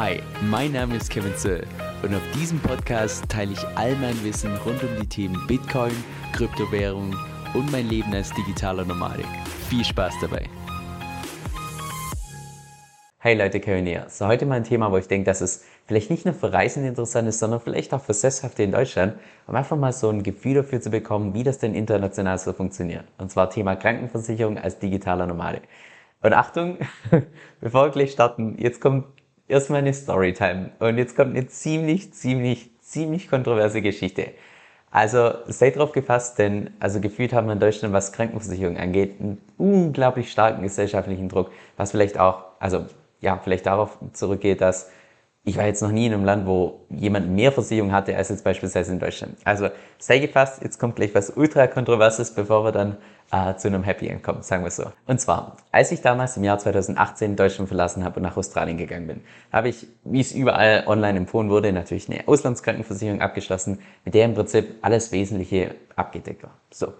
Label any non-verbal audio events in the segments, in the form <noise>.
Hi, mein Name ist Kevin Zöll und auf diesem Podcast teile ich all mein Wissen rund um die Themen Bitcoin, Kryptowährung und mein Leben als digitaler Nomade. Viel Spaß dabei! Hey Leute, Kevin hier. So, heute mal ein Thema, wo ich denke, dass es vielleicht nicht nur für Reisende interessant ist, sondern vielleicht auch für Sesshafte in Deutschland, um einfach mal so ein Gefühl dafür zu bekommen, wie das denn international so funktioniert. Und zwar Thema Krankenversicherung als digitaler Nomade. Und Achtung, <laughs> bevor wir gleich starten, jetzt kommt erstmal eine Storytime. Und jetzt kommt eine ziemlich, ziemlich, ziemlich kontroverse Geschichte. Also seid drauf gefasst, denn also gefühlt haben wir in Deutschland, was Krankenversicherung angeht, einen unglaublich starken gesellschaftlichen Druck, was vielleicht auch, also ja, vielleicht darauf zurückgeht, dass ich war jetzt noch nie in einem Land, wo jemand mehr Versicherung hatte als jetzt beispielsweise in Deutschland. Also sei gefasst, jetzt kommt gleich was ultra kontroverses, bevor wir dann äh, zu einem Happy End kommen, sagen wir so. Und zwar, als ich damals im Jahr 2018 Deutschland verlassen habe und nach Australien gegangen bin, habe ich, wie es überall online empfohlen wurde, natürlich eine Auslandskrankenversicherung abgeschlossen, mit der im Prinzip alles Wesentliche abgedeckt war. So.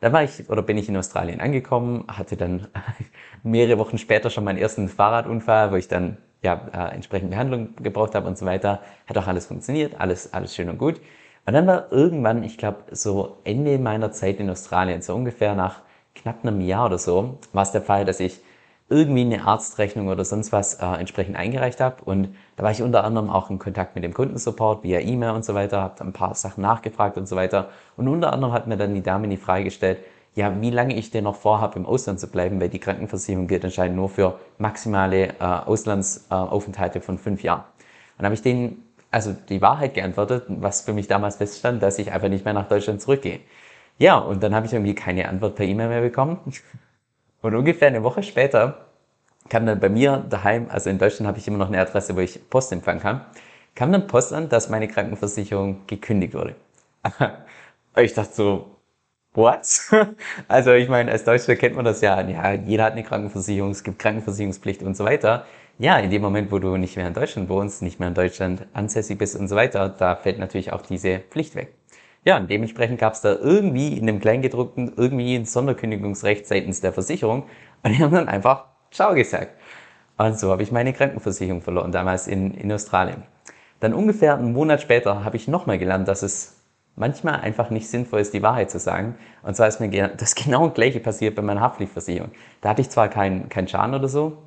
Da war ich oder bin ich in Australien angekommen, hatte dann <laughs> mehrere Wochen später schon meinen ersten Fahrradunfall, wo ich dann ja, äh, entsprechend Behandlung gebraucht habe und so weiter. Hat auch alles funktioniert, alles, alles schön und gut. Und dann war irgendwann, ich glaube, so Ende meiner Zeit in Australien, so ungefähr nach knapp einem Jahr oder so, war es der Fall, dass ich irgendwie eine Arztrechnung oder sonst was äh, entsprechend eingereicht habe. Und da war ich unter anderem auch in Kontakt mit dem Kundensupport via E-Mail und so weiter, habe ein paar Sachen nachgefragt und so weiter. Und unter anderem hat mir dann die Dame die Frage gestellt, ja, wie lange ich denn noch vorhabe, im Ausland zu bleiben, weil die Krankenversicherung gilt anscheinend nur für maximale äh, Auslandsaufenthalte von fünf Jahren. Und dann habe ich denen also die Wahrheit geantwortet, was für mich damals feststand, dass ich einfach nicht mehr nach Deutschland zurückgehe. Ja, und dann habe ich irgendwie keine Antwort per E-Mail mehr bekommen. <laughs> Und ungefähr eine Woche später kam dann bei mir daheim, also in Deutschland habe ich immer noch eine Adresse, wo ich Post empfangen kann, kam dann Post an, dass meine Krankenversicherung gekündigt wurde. <laughs> ich dachte so, what? <laughs> Also ich meine, als Deutscher kennt man das ja, ja, jeder hat eine Krankenversicherung, es gibt Krankenversicherungspflicht und so weiter. Ja, in dem Moment, wo du nicht mehr in Deutschland wohnst, nicht mehr in Deutschland ansässig bist und so weiter, da fällt natürlich auch diese Pflicht weg. Ja, und dementsprechend gab es da irgendwie in dem Kleingedruckten irgendwie ein Sonderkündigungsrecht seitens der Versicherung und die haben dann einfach Ciao gesagt. Und so habe ich meine Krankenversicherung verloren, damals in, in Australien. Dann ungefähr einen Monat später habe ich nochmal gelernt, dass es manchmal einfach nicht sinnvoll ist, die Wahrheit zu sagen. Und zwar ist mir <laughs> das genau gleiche passiert bei meiner Haftpflichtversicherung. Da hatte ich zwar keinen kein Schaden oder so,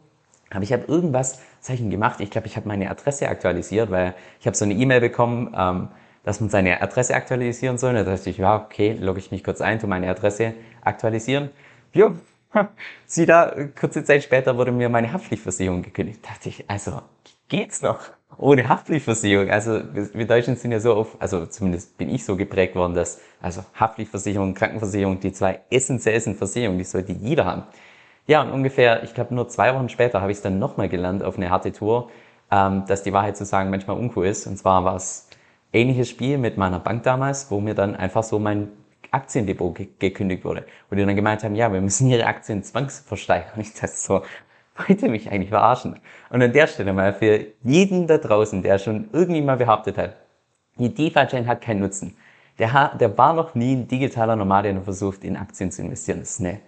aber ich habe irgendwas Zeichen gemacht. Ich glaube, ich habe meine Adresse aktualisiert, weil ich habe so eine E-Mail bekommen, ähm, dass man seine Adresse aktualisieren soll. Da dachte ich, ja, okay, logge ich mich kurz ein, tu meine Adresse aktualisieren. Jo, <laughs> sieh da, kurze Zeit später wurde mir meine Haftpflichtversicherung gekündigt. Da dachte ich, also, geht's noch? Ohne Haftpflichtversicherung. Also wir Deutschen sind ja so auf, also zumindest bin ich so geprägt worden, dass also Haftpflichtversicherung, Krankenversicherung, die zwei essentiellsten Versicherungen, die sollte jeder haben. Ja, und ungefähr, ich glaube nur zwei Wochen später habe ich es dann nochmal gelernt auf eine harte Tour, ähm, dass die Wahrheit zu sagen manchmal uncool ist. Und zwar war es ähnliches Spiel mit meiner Bank damals, wo mir dann einfach so mein Aktiendepot ge gekündigt wurde. Wo die dann gemeint haben, ja, wir müssen ihre Aktien zwangsversteigern. <laughs> Ich dachte so, wollt ihr mich eigentlich verarschen? Und an der Stelle mal für jeden da draußen, der schon irgendwie mal behauptet hat, die DeFi-Chain hat keinen Nutzen. Der, der war noch nie ein digitaler Nomade und versucht, in Aktien zu investieren. Das ist ne,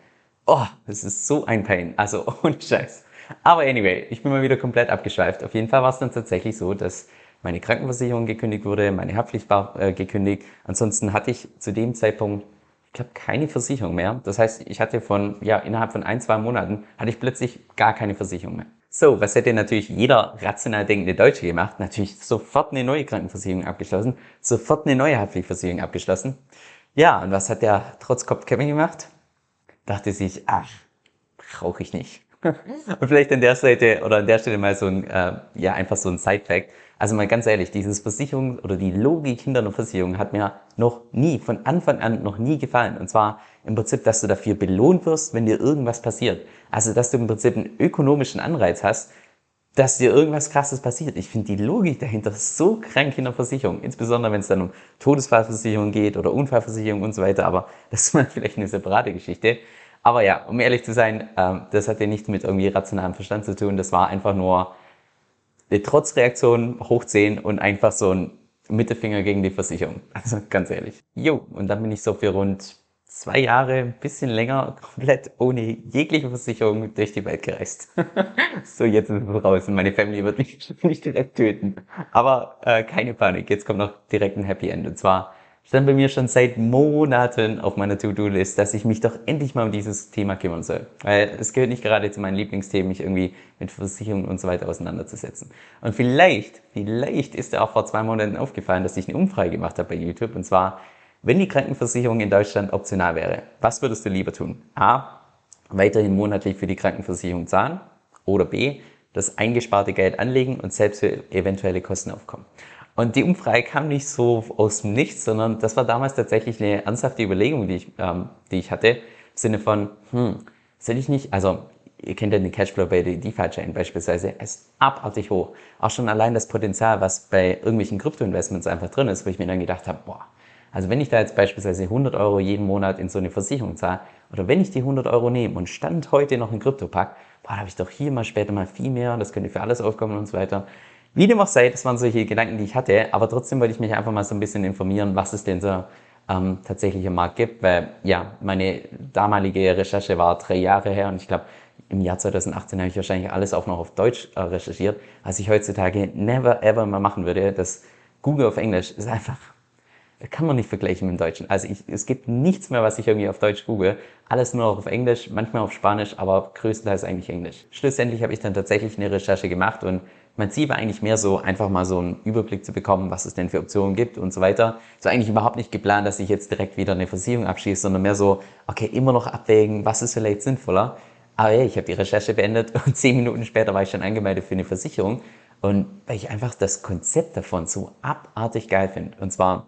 oh, das ist so ein Pain. Also <laughs> ohne Scheiß. Aber anyway, ich bin mal wieder komplett abgeschweift. Auf jeden Fall war es dann tatsächlich so, dass meine Krankenversicherung gekündigt wurde, meine Haftpflicht war äh, gekündigt. Ansonsten hatte ich zu dem Zeitpunkt ich glaube, keine Versicherung mehr. Das heißt, ich hatte von, ja, innerhalb von ein, zwei Monaten hatte ich plötzlich gar keine Versicherung mehr. So, was hätte natürlich jeder rational denkende Deutsche gemacht? Natürlich sofort eine neue Krankenversicherung abgeschlossen, sofort eine neue Haftpflichtversicherung abgeschlossen. Ja, und was hat der Trotzkopf Kevin gemacht? Dachte sich, ach, brauche ich nicht. <laughs> und vielleicht an der Seite oder an der Stelle mal so ein, äh, ja, einfach so ein Side-Fact. Also mal ganz ehrlich, dieses Versicherung oder die Logik hinter einer Versicherung hat mir noch nie, von Anfang an noch nie gefallen. Und zwar im Prinzip, dass du dafür belohnt wirst, wenn dir irgendwas passiert. Also, dass du im Prinzip einen ökonomischen Anreiz hast, dass dir irgendwas Krasses passiert. Ich finde die Logik dahinter so krank in der Versicherung. Insbesondere, wenn es dann um Todesfallversicherung geht oder Unfallversicherung und so weiter. Aber das ist mal <laughs> vielleicht eine separate Geschichte. Aber ja, um ehrlich zu sein, ähm, das hatte nichts mit irgendwie rationalem Verstand zu tun. Das war einfach nur eine Trotzreaktion hoch 10 und einfach so ein Mittelfinger gegen die Versicherung. <laughs> Also ganz ehrlich. Jo, und dann bin ich so für rund zwei Jahre, ein bisschen länger, komplett ohne jegliche Versicherung durch die Welt gereist. <laughs> so, jetzt ist es raus und meine Family wird mich <laughs> nicht direkt töten. Aber äh, keine Panik, jetzt kommt noch direkt ein Happy End. Und zwar stand bei mir schon seit Monaten auf meiner To-Do-List, dass ich mich doch endlich mal um dieses Thema kümmern soll. Weil es gehört nicht gerade zu meinen Lieblingsthemen, mich irgendwie mit Versicherungen und so weiter auseinanderzusetzen. Und vielleicht, vielleicht ist dir auch vor zwei Monaten aufgefallen, dass ich eine Umfrage gemacht habe bei YouTube. Und zwar, wenn die Krankenversicherung in Deutschland optional wäre, was würdest du lieber tun? A. Weiterhin monatlich für die Krankenversicherung zahlen. Oder B. Das eingesparte Geld anlegen und selbst für eventuelle Kosten aufkommen. Und die Umfrage kam nicht so aus dem Nichts, sondern das war damals tatsächlich eine ernsthafte Überlegung, die ich, ähm, die ich hatte, im Sinne von, hm, soll ich nicht, also ihr kennt ja den Cashflow bei der DeFi-Chain beispielsweise, ist abartig hoch. Auch schon allein das Potenzial, was bei irgendwelchen Krypto-Investments einfach drin ist, wo ich mir dann gedacht habe, boah, also wenn ich da jetzt beispielsweise 100 Euro jeden Monat in so eine Versicherung zahle, oder wenn ich die 100 Euro nehme und Stand heute noch in Krypto pack, boah, da habe ich doch hier mal später mal viel mehr, das könnte für alles aufkommen und so weiter. Wie dem auch sei, das waren solche Gedanken, die ich hatte, aber trotzdem wollte ich mich einfach mal so ein bisschen informieren, was es denn so ähm, tatsächlich im Markt gibt, weil ja, meine damalige Recherche war drei Jahre her und ich glaube, im Jahr 2018 habe ich wahrscheinlich alles auch noch auf Deutsch äh, recherchiert, was ich heutzutage never ever mal machen würde. Das Google auf Englisch ist einfach, kann man nicht vergleichen mit dem Deutschen. Also ich, es gibt nichts mehr, was ich irgendwie auf Deutsch google. Alles nur auf Englisch, manchmal auf Spanisch, aber größtenteils eigentlich Englisch. Schlussendlich habe ich dann tatsächlich eine Recherche gemacht und mein Ziel war eigentlich mehr so, einfach mal so einen Überblick zu bekommen, was es denn für Optionen gibt und so weiter. So eigentlich überhaupt nicht geplant, dass ich jetzt direkt wieder eine Versicherung abschließe, sondern mehr so, okay, immer noch abwägen, was ist vielleicht sinnvoller. Aber ja, ich habe die Recherche beendet <laughs> und zehn Minuten später war ich schon angemeldet für eine Versicherung. Und weil ich einfach das Konzept davon so abartig geil finde. Und zwar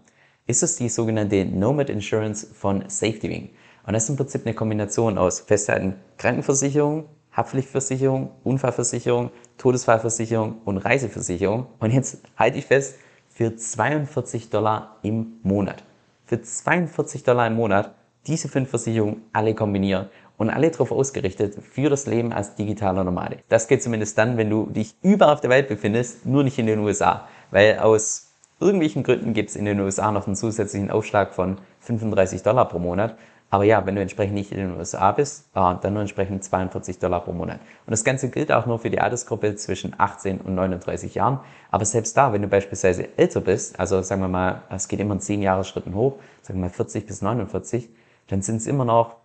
ist es die sogenannte Nomad Insurance von SafetyWing. Und das ist im Prinzip eine Kombination aus festhalten Krankenversicherung, Haftpflichtversicherung, Unfallversicherung, Todesfallversicherung und Reiseversicherung. Und jetzt halte ich fest, für 42 Dollar im Monat. Für 42 Dollar im Monat diese fünf Versicherungen alle kombinieren und alle darauf ausgerichtet für das Leben als digitaler Nomade. Das geht zumindest dann, wenn du dich überall auf der Welt befindest, nur nicht in den USA. Weil aus irgendwelchen Gründen gibt es in den USA noch einen zusätzlichen Aufschlag von 35 Dollar pro Monat. Aber ja, wenn du entsprechend nicht in den USA bist, äh, dann nur entsprechend 42 Dollar pro Monat. Und das Ganze gilt auch nur für die Altersgruppe zwischen 18 und 39 Jahren. Aber selbst da, wenn du beispielsweise älter bist, also sagen wir mal, es geht immer in 10 Jahre Schritten hoch, sagen wir mal 40 bis 49, dann sind es immer noch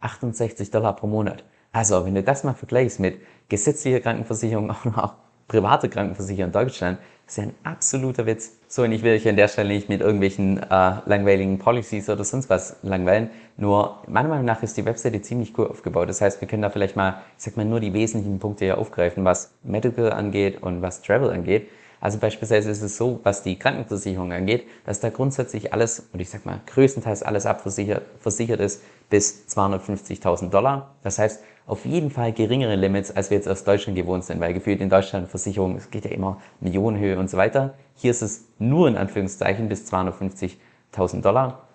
68 Dollar pro Monat. Also, wenn du das mal vergleichst mit gesetzlicher Krankenversicherung, <laughs> auch noch private Krankenversicherung in Deutschland, ist ja ein absoluter Witz. So, und ich will euch an der Stelle nicht mit irgendwelchen äh, langweiligen Policies oder sonst was langweilen. Nur, meiner Meinung nach ist die Webseite ziemlich cool aufgebaut. Das heißt, wir können da vielleicht mal, ich sag mal, nur die wesentlichen Punkte hier aufgreifen, was Medical angeht und was Travel angeht. Also beispielsweise ist es so, was die Krankenversicherung angeht, dass da grundsätzlich alles, und ich sag mal, größtenteils alles abversichert versichert ist bis 250.000 Dollar. Das heißt, auf jeden Fall geringere Limits, als wir jetzt aus Deutschland gewohnt sind, weil gefühlt in Deutschland Versicherung, es geht ja immer Millionenhöhe und so weiter. Hier ist es nur in Anführungszeichen bis 250.000 Dollar.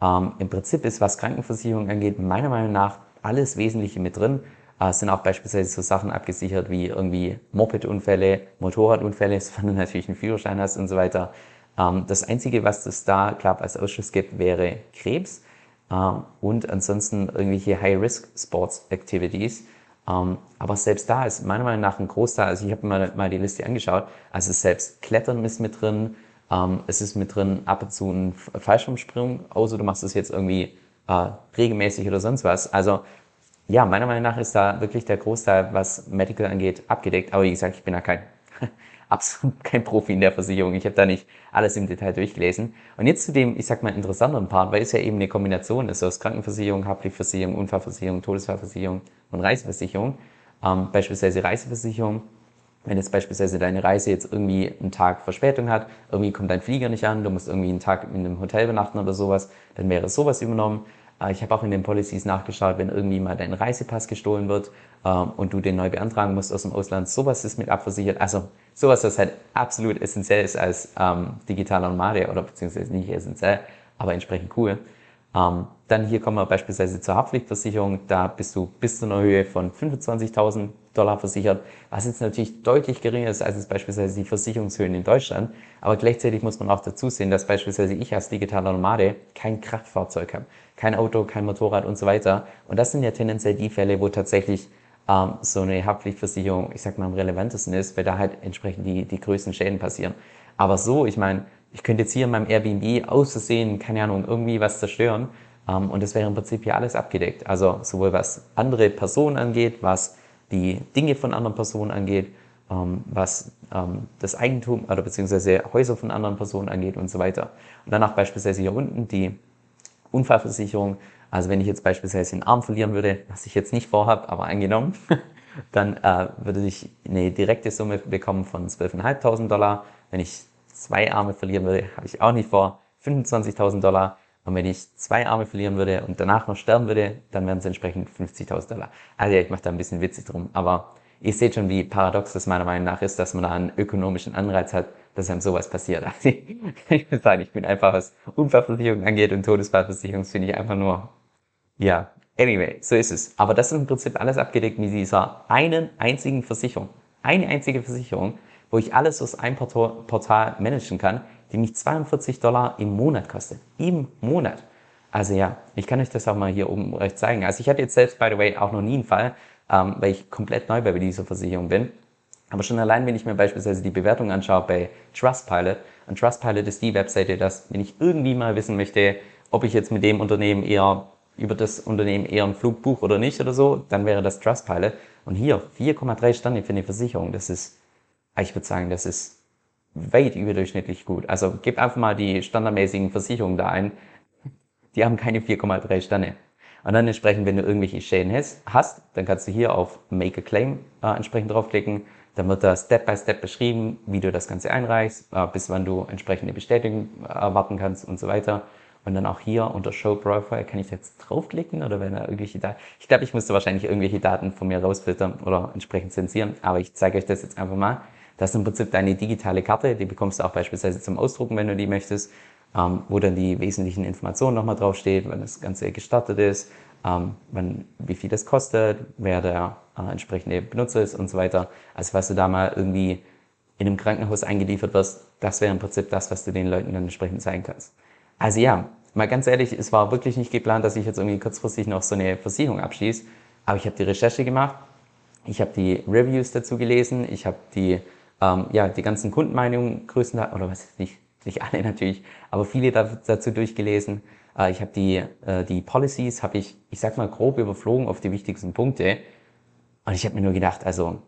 Ähm, Im Prinzip ist, was Krankenversicherung angeht, meiner Meinung nach alles Wesentliche mit drin. Äh, sind auch beispielsweise so Sachen abgesichert wie irgendwie Mopedunfälle, Motorradunfälle, <laughs> sofern du natürlich einen Führerschein hast und so weiter. Ähm, das Einzige, was es da, glaube als Ausschuss gibt, wäre Krebs. Ähm, und ansonsten irgendwelche High-Risk-Sports-Activities. Ähm, aber selbst da ist meiner Meinung nach ein Großteil, also ich habe mal, mal die Liste angeschaut, also selbst Klettern ist mit drin, ähm, es ist mit drin ab und zu ein Fallschirmsprung, außer du machst es jetzt irgendwie äh, regelmäßig oder sonst was. Also ja, meiner Meinung nach ist da wirklich der Großteil, was Medical angeht, abgedeckt. Aber wie gesagt, ich bin da kein <laughs> absolut kein Profi in der Versicherung. Ich habe da nicht alles im Detail durchgelesen. Und jetzt zu dem, ich sag mal, interessanteren Part, weil es ja eben eine Kombination ist aus Krankenversicherung, Haftpflichtversicherung, Unfallversicherung, Todesfallversicherung und Reiseversicherung. Ähm, beispielsweise Reiseversicherung. Wenn jetzt beispielsweise deine Reise jetzt irgendwie einen Tag Verspätung hat, irgendwie kommt dein Flieger nicht an, du musst irgendwie einen Tag in einem Hotel übernachten oder sowas, dann wäre sowas übernommen. Äh, ich habe auch in den Policies nachgeschaut, wenn irgendwie mal dein Reisepass gestohlen wird ähm, und du den neu beantragen musst aus dem Ausland, sowas ist mit abversichert. Also sowas, was halt absolut essentiell ist als ähm, digitaler Nomade oder beziehungsweise nicht essentiell, aber entsprechend cool. Ähm, dann hier kommen wir beispielsweise zur Haftpflichtversicherung. Da bist du bis zu einer Höhe von 25.000 Dollar versichert, was jetzt natürlich deutlich geringer ist als beispielsweise die Versicherungshöhen in Deutschland. Aber gleichzeitig muss man auch dazu sehen, dass beispielsweise ich als digitaler Nomade kein Kraftfahrzeug habe, kein Auto, kein Motorrad und so weiter. Und das sind ja tendenziell die Fälle, wo tatsächlich ähm, so eine Haftpflichtversicherung, ich sag mal, am relevantesten ist, weil da halt entsprechend die, die größten Schäden passieren. Aber so, ich meine, ich könnte jetzt hier in meinem Airbnb auszusehen, keine Ahnung, irgendwie was zerstören. Ähm, und das wäre im Prinzip hier alles abgedeckt. Also sowohl was andere Personen angeht, was die Dinge von anderen Personen angeht, ähm, was ähm, das Eigentum oder beziehungsweise Häuser von anderen Personen angeht und so weiter. Und danach beispielsweise hier unten die Unfallversicherung. Also wenn ich jetzt beispielsweise den Arm verlieren würde, was ich jetzt nicht vorhabe, aber angenommen, <laughs> dann äh, würde ich eine direkte Summe bekommen von 12.500 Dollar. Wenn ich zwei Arme verlieren würde, habe ich auch nicht vor, 25.000 Dollar. Und wenn ich zwei Arme verlieren würde und danach noch sterben würde, dann wären es entsprechend 50.000 Dollar. Also ja, ich mache da ein bisschen witzig drum. Aber ihr seht schon, wie paradox das meiner Meinung nach ist, dass man da einen ökonomischen Anreiz hat, dass einem sowas passiert. <laughs> Also ich muss sagen, ich bin einfach, was Unfallversicherung angeht und Todesfallversicherung, finde ich einfach nur, ja, anyway, so ist es. Aber das ist im Prinzip alles abgedeckt mit dieser einen einzigen Versicherung. Eine einzige Versicherung, wo ich alles aus einem Portal managen kann, die mich 42 Dollar im Monat kostet. Im Monat. Also ja, ich kann euch das auch mal hier oben rechts zeigen. Also ich hatte jetzt selbst, by the way, auch noch nie einen Fall, ähm, weil ich komplett neu bei dieser Versicherung bin. Aber schon allein, wenn ich mir beispielsweise die Bewertung anschaue bei Trustpilot, und Trustpilot ist die Webseite, dass wenn ich irgendwie mal wissen möchte, ob ich jetzt mit dem Unternehmen eher über das Unternehmen eher einen Flug buche oder nicht oder so, dann wäre das Trustpilot. Und hier 4,3 Sterne für eine Versicherung, das ist ich würde sagen, das ist weit überdurchschnittlich gut. Also gib einfach mal die standardmäßigen Versicherungen da ein. Die haben keine 4,3 Sterne. Und dann entsprechend, wenn du irgendwelche Schäden hast, dann kannst du hier auf Make a Claim äh, entsprechend draufklicken. Dann wird da Step by Step beschrieben, wie du das Ganze einreichst, äh, bis wann du entsprechende Bestätigung erwarten kannst und so weiter. Und dann auch hier unter Show Profile kann ich jetzt draufklicken oder wenn da irgendwelche Daten. Ich glaube, ich musste wahrscheinlich irgendwelche Daten von mir rausfiltern oder entsprechend zensieren, aber ich zeige euch das jetzt einfach mal. Das ist im Prinzip deine digitale Karte, die bekommst du auch beispielsweise zum Ausdrucken, wenn du die möchtest, ähm, wo dann die wesentlichen Informationen nochmal draufsteht, wann das Ganze gestartet ist, ähm, wann, wie viel das kostet, wer der äh, entsprechende Benutzer ist und so weiter. Also falls du da mal irgendwie in einem Krankenhaus eingeliefert wirst, das wäre im Prinzip das, was du den Leuten dann entsprechend zeigen kannst. Also ja, mal ganz ehrlich, es war wirklich nicht geplant, dass ich jetzt irgendwie kurzfristig noch so eine Versicherung abschließe, aber ich habe die Recherche gemacht, ich habe die Reviews dazu gelesen, ich habe die ähm, ja, die ganzen Kundenmeinungen größtenteils, oder was nicht, nicht alle natürlich, aber viele dazu durchgelesen. Äh, ich habe die, äh, die Policies, habe ich, ich sag mal, grob überflogen auf die wichtigsten Punkte. Und ich habe mir nur gedacht, also,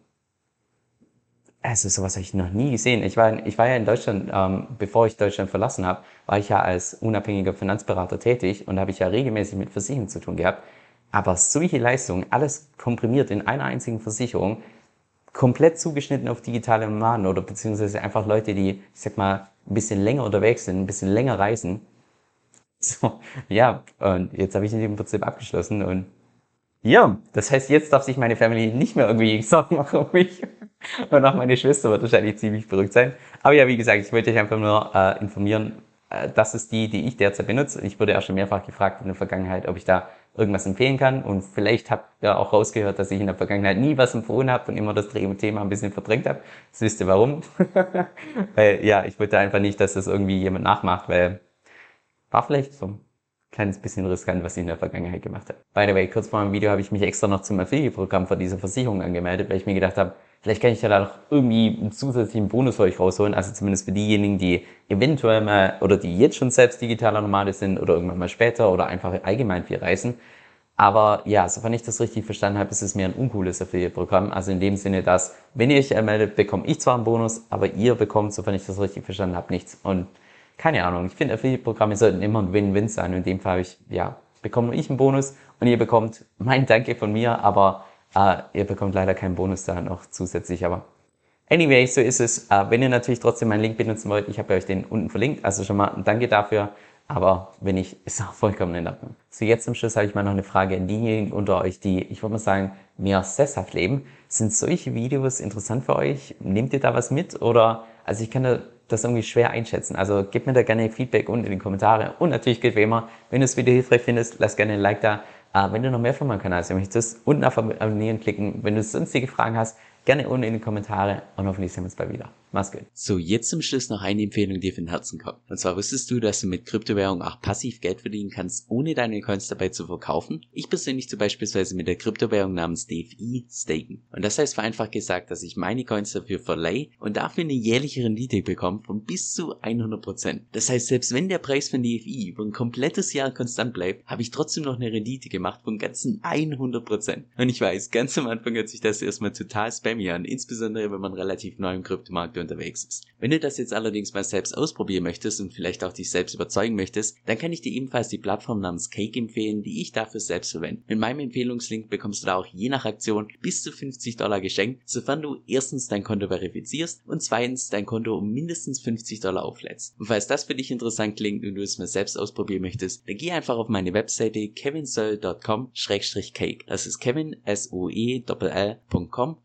also sowas habe ich noch nie gesehen. Ich war, ich war ja in Deutschland, ähm, bevor ich Deutschland verlassen habe, war ich ja als unabhängiger Finanzberater tätig und habe ich ja regelmäßig mit Versicherungen zu tun gehabt. Aber solche Leistungen, alles komprimiert in einer einzigen Versicherung, komplett zugeschnitten auf digitale Nomaden oder beziehungsweise einfach Leute, die, ich sag mal, ein bisschen länger unterwegs sind, ein bisschen länger reisen. So, ja, und jetzt habe ich dem Prinzip abgeschlossen und ja, das heißt, jetzt darf sich meine Family nicht mehr irgendwie <laughs> Sorgen machen um mich. Und auch meine Schwester wird wahrscheinlich ziemlich verrückt sein. Aber ja, wie gesagt, ich wollte euch einfach nur äh, informieren, äh, das ist die, die ich derzeit benutze. Ich wurde auch schon mehrfach gefragt in der Vergangenheit, ob ich da irgendwas empfehlen kann. Und vielleicht habt ihr auch rausgehört, dass ich in der Vergangenheit nie was empfohlen habe und immer das Thema ein bisschen verdrängt habe. Das wisst ihr warum. <laughs> weil, ja, ich wollte einfach nicht, dass das irgendwie jemand nachmacht, weil war vielleicht so ein kleines bisschen riskant, was ich in der Vergangenheit gemacht habe. By the way, kurz vor dem Video habe ich mich extra noch zum Affiliate-Programm von dieser Versicherung angemeldet, weil ich mir gedacht habe, Vielleicht kann ich ja da noch irgendwie einen zusätzlichen Bonus für euch rausholen, also zumindest für diejenigen, die eventuell mal oder die jetzt schon selbst digitaler Nomade sind oder irgendwann mal später oder einfach allgemein viel reisen. Aber ja, sofern ich das richtig verstanden habe, ist es mir ein uncooles Affiliate-Programm. Also in dem Sinne, dass, wenn ihr euch anmeldet, bekomme ich zwar einen Bonus, aber ihr bekommt, sofern ich das richtig verstanden habe, nichts. Und keine Ahnung, ich finde Affiliate-Programme sollten immer ein Win-Win sein. In dem Fall habe ich, ja, bekomme ich einen Bonus und ihr bekommt <laughs> mein Danke von mir, aber Uh, ihr bekommt leider keinen Bonus da noch zusätzlich, aber anyway, so ist es. Uh, wenn ihr natürlich trotzdem meinen Link benutzen wollt, ich habe euch den unten verlinkt, also schon mal ein Danke dafür. Aber wenn nicht, ist auch vollkommen in Ordnung. So, jetzt zum Schluss habe ich mal noch eine Frage an diejenigen unter euch, die, ich würde mal sagen, mehr sesshaft leben. Sind solche Videos interessant für euch? Nehmt ihr da was mit? Oder, also ich kann das irgendwie schwer einschätzen. Also gebt mir da gerne Feedback unten in die Kommentare. Und natürlich gilt wie immer, wenn du das Video hilfreich findest, lass gerne ein Like da. Äh, wenn du noch mehr von meinem Kanal sehen möchtest, unten auf Abonnieren klicken. Wenn du sonstige Fragen hast, gerne unten in die Kommentare und hoffentlich sehen wir uns bald wieder. Gut. So, jetzt zum Schluss noch eine Empfehlung, die von Herzen kommt. Und zwar wusstest du, dass du mit Kryptowährung auch passiv Geld verdienen kannst, ohne deine Coins dabei zu verkaufen? Ich persönlich zu beispielsweise mit der Kryptowährung namens DFI staken. Und das heißt vereinfacht gesagt, dass ich meine Coins dafür verleihe und dafür eine jährliche Rendite bekomme von bis zu 100%. Das heißt, selbst wenn der Preis von DFI über ein komplettes Jahr konstant bleibt, habe ich trotzdem noch eine Rendite gemacht von ganzen 100%. Und ich weiß, ganz am Anfang hört sich das erstmal total spammy an, insbesondere wenn man relativ neu im Kryptomarkt unterwegs ist. Wenn du das jetzt allerdings mal selbst ausprobieren möchtest und vielleicht auch dich selbst überzeugen möchtest, dann kann ich dir ebenfalls die Plattform namens Cake empfehlen, die ich dafür selbst verwende. Mit meinem Empfehlungslink bekommst du da auch je nach Aktion bis zu 50 Dollar geschenkt, sofern du erstens dein Konto verifizierst und zweitens dein Konto um mindestens 50 Dollar auflädst. Und falls das für dich interessant klingt und du es mal selbst ausprobieren möchtest, dann geh einfach auf meine Webseite kevinsoe.com-cake. Das ist kevin s o e l.com-c-a-k-e.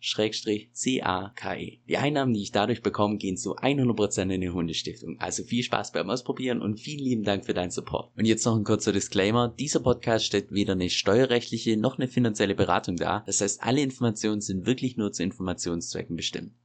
Die Einnahmen, die ich dadurch bekomme, gehen zu 100% in die Hundestiftung. Also viel Spaß beim Ausprobieren und vielen lieben Dank für deinen Support. Und jetzt noch ein kurzer Disclaimer. Dieser Podcast stellt weder eine steuerrechtliche noch eine finanzielle Beratung dar. Das heißt, alle Informationen sind wirklich nur zu Informationszwecken bestimmt.